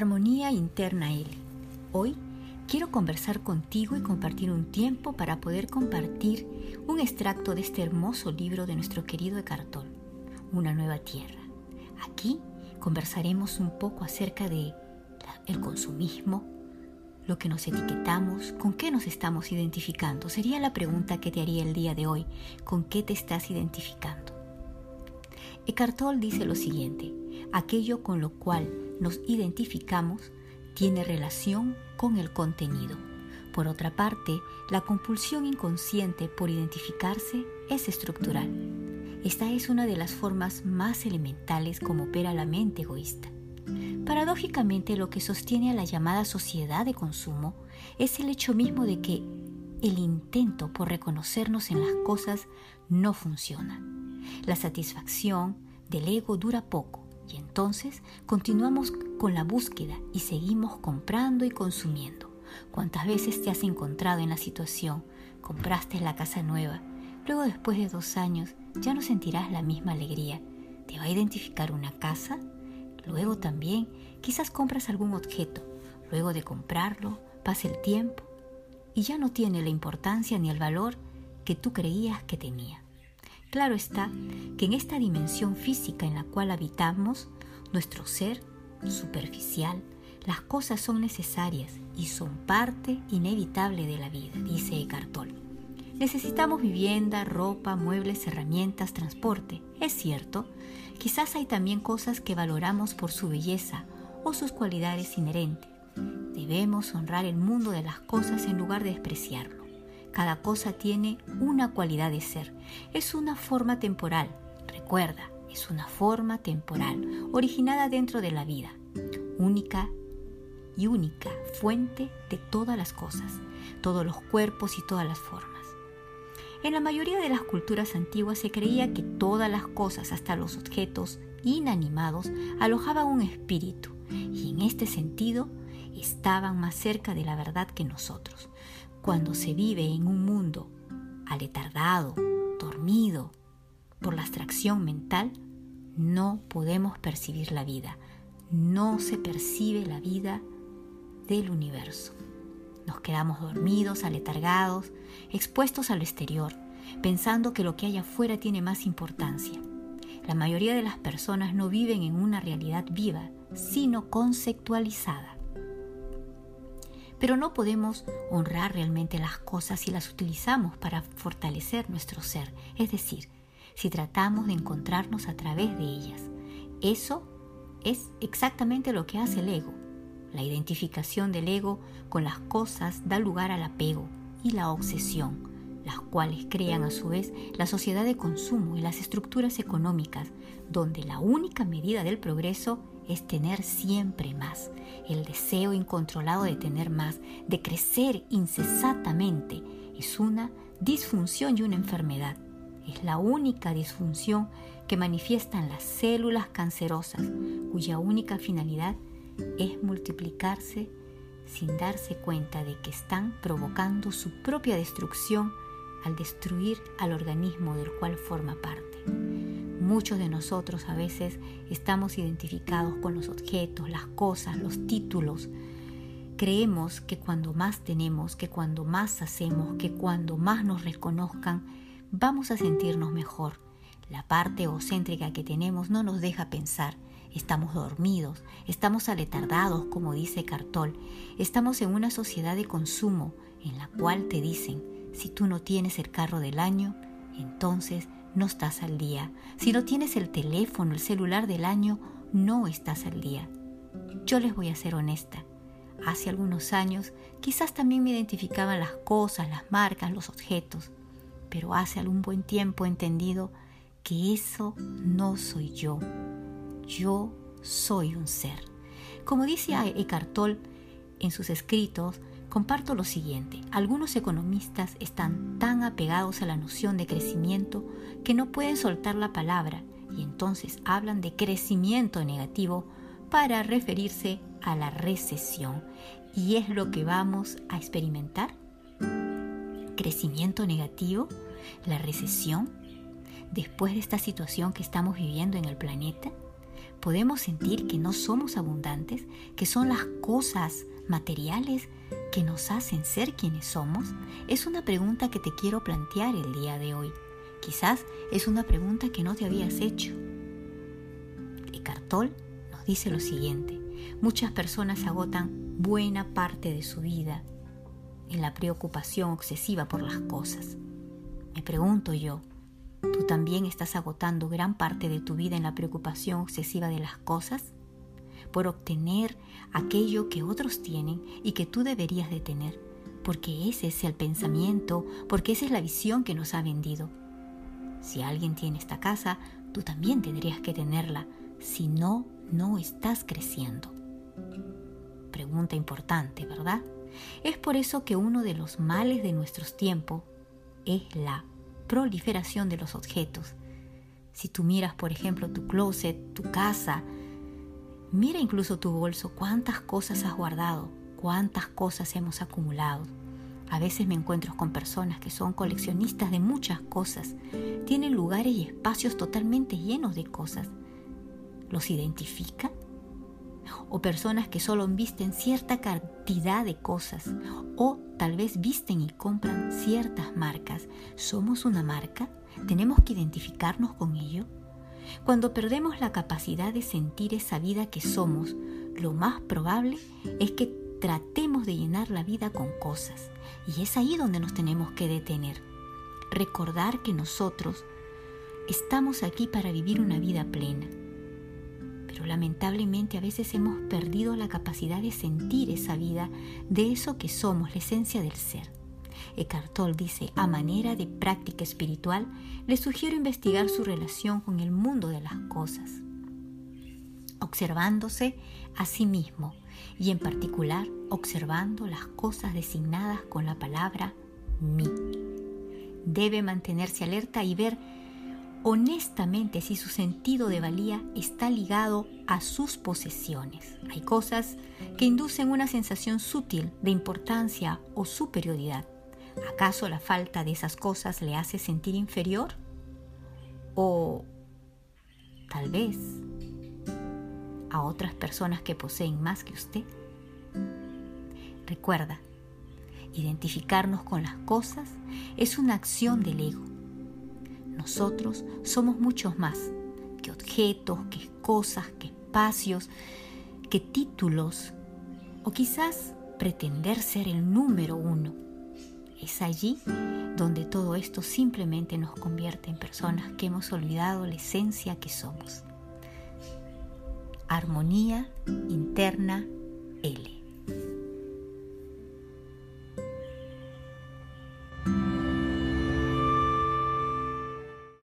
Armonía Interna. Hoy quiero conversar contigo y compartir un tiempo para poder compartir un extracto de este hermoso libro de nuestro querido Eckhart Una nueva tierra. Aquí conversaremos un poco acerca de el consumismo, lo que nos etiquetamos, con qué nos estamos identificando. Sería la pregunta que te haría el día de hoy. ¿Con qué te estás identificando? Eckhart dice lo siguiente, aquello con lo cual nos identificamos tiene relación con el contenido. Por otra parte, la compulsión inconsciente por identificarse es estructural. Esta es una de las formas más elementales como opera la mente egoísta. Paradójicamente, lo que sostiene a la llamada sociedad de consumo es el hecho mismo de que el intento por reconocernos en las cosas no funciona. La satisfacción del ego dura poco y entonces continuamos con la búsqueda y seguimos comprando y consumiendo. ¿Cuántas veces te has encontrado en la situación? Compraste la casa nueva. Luego después de dos años ya no sentirás la misma alegría. ¿Te va a identificar una casa? Luego también quizás compras algún objeto. Luego de comprarlo pasa el tiempo y ya no tiene la importancia ni el valor que tú creías que tenía. Claro está que en esta dimensión física en la cual habitamos, nuestro ser superficial, las cosas son necesarias y son parte inevitable de la vida, dice Eckhart Tolle. Necesitamos vivienda, ropa, muebles, herramientas, transporte. Es cierto, quizás hay también cosas que valoramos por su belleza o sus cualidades inherentes. Debemos honrar el mundo de las cosas en lugar de despreciarlo. Cada cosa tiene una cualidad de ser. Es una forma temporal. Recuerda, es una forma temporal, originada dentro de la vida, única y única fuente de todas las cosas, todos los cuerpos y todas las formas. En la mayoría de las culturas antiguas se creía que todas las cosas, hasta los objetos inanimados, alojaban un espíritu y en este sentido estaban más cerca de la verdad que nosotros. Cuando se vive en un mundo aletardado, dormido por la abstracción mental, no podemos percibir la vida. No se percibe la vida del universo. Nos quedamos dormidos, aletargados, expuestos al exterior, pensando que lo que hay afuera tiene más importancia. La mayoría de las personas no viven en una realidad viva, sino conceptualizada. Pero no podemos honrar realmente las cosas si las utilizamos para fortalecer nuestro ser, es decir, si tratamos de encontrarnos a través de ellas. Eso es exactamente lo que hace el ego. La identificación del ego con las cosas da lugar al apego y la obsesión, las cuales crean a su vez la sociedad de consumo y las estructuras económicas, donde la única medida del progreso es tener siempre más, el deseo incontrolado de tener más, de crecer incesantemente, es una disfunción y una enfermedad. Es la única disfunción que manifiestan las células cancerosas, cuya única finalidad es multiplicarse sin darse cuenta de que están provocando su propia destrucción al destruir al organismo del cual forma parte. Muchos de nosotros a veces estamos identificados con los objetos, las cosas, los títulos. Creemos que cuando más tenemos, que cuando más hacemos, que cuando más nos reconozcan, vamos a sentirnos mejor. La parte egocéntrica que tenemos no nos deja pensar. Estamos dormidos, estamos aletardados, como dice Cartol. Estamos en una sociedad de consumo en la cual te dicen, si tú no tienes el carro del año, entonces no estás al día. Si no tienes el teléfono, el celular del año, no estás al día. Yo les voy a ser honesta. Hace algunos años quizás también me identificaban las cosas, las marcas, los objetos, pero hace algún buen tiempo he entendido que eso no soy yo. Yo soy un ser. Como dice Eckhart Tolle en sus escritos, comparto lo siguiente. Algunos economistas están tan apegados a la noción de crecimiento que no pueden soltar la palabra y entonces hablan de crecimiento negativo para referirse a la recesión. ¿Y es lo que vamos a experimentar? ¿Crecimiento negativo? ¿La recesión? Después de esta situación que estamos viviendo en el planeta? podemos sentir que no somos abundantes, que son las cosas materiales que nos hacen ser quienes somos? Es una pregunta que te quiero plantear el día de hoy. Quizás es una pregunta que no te habías hecho. Eckhart Tolle nos dice lo siguiente. Muchas personas agotan buena parte de su vida en la preocupación obsesiva por las cosas. Me pregunto yo, ¿tú también estás agotando gran parte de tu vida en la preocupación obsesiva de las cosas? Por obtener aquello que otros tienen y que tú deberías de tener, porque ese es el pensamiento, porque esa es la visión que nos ha vendido. Si alguien tiene esta casa, tú también tendrías que tenerla, si no, no estás creciendo. Pregunta importante, ¿verdad? Es por eso que uno de los males de nuestros tiempos es la proliferación de los objetos. Si tú miras, por ejemplo, tu closet, tu casa, mira incluso tu bolso, cuántas cosas has guardado, cuántas cosas hemos acumulado. A veces me encuentro con personas que son coleccionistas de muchas cosas, tienen lugares y espacios totalmente llenos de cosas. ¿Los identifica? o personas que solo visten cierta cantidad de cosas o tal vez visten y compran ciertas marcas. ¿Somos una marca? ¿Tenemos que identificarnos con ello? Cuando perdemos la capacidad de sentir esa vida que somos, lo más probable es que tratemos de llenar la vida con cosas. Y es ahí donde nos tenemos que detener. Recordar que nosotros estamos aquí para vivir una vida plena pero lamentablemente a veces hemos perdido la capacidad de sentir esa vida, de eso que somos, la esencia del ser. Eckhart dice, a manera de práctica espiritual, le sugiero investigar su relación con el mundo de las cosas, observándose a sí mismo y en particular observando las cosas designadas con la palabra mí. Debe mantenerse alerta y ver honestamente si su sentido de valía está ligado a sus posesiones. Hay cosas que inducen una sensación sutil de importancia o superioridad. ¿Acaso la falta de esas cosas le hace sentir inferior? ¿O tal vez a otras personas que poseen más que usted? Recuerda, identificarnos con las cosas es una acción del ego nosotros somos muchos más que objetos, que cosas, que espacios, que títulos o quizás pretender ser el número uno. Es allí donde todo esto simplemente nos convierte en personas que hemos olvidado la esencia que somos. Armonía interna L.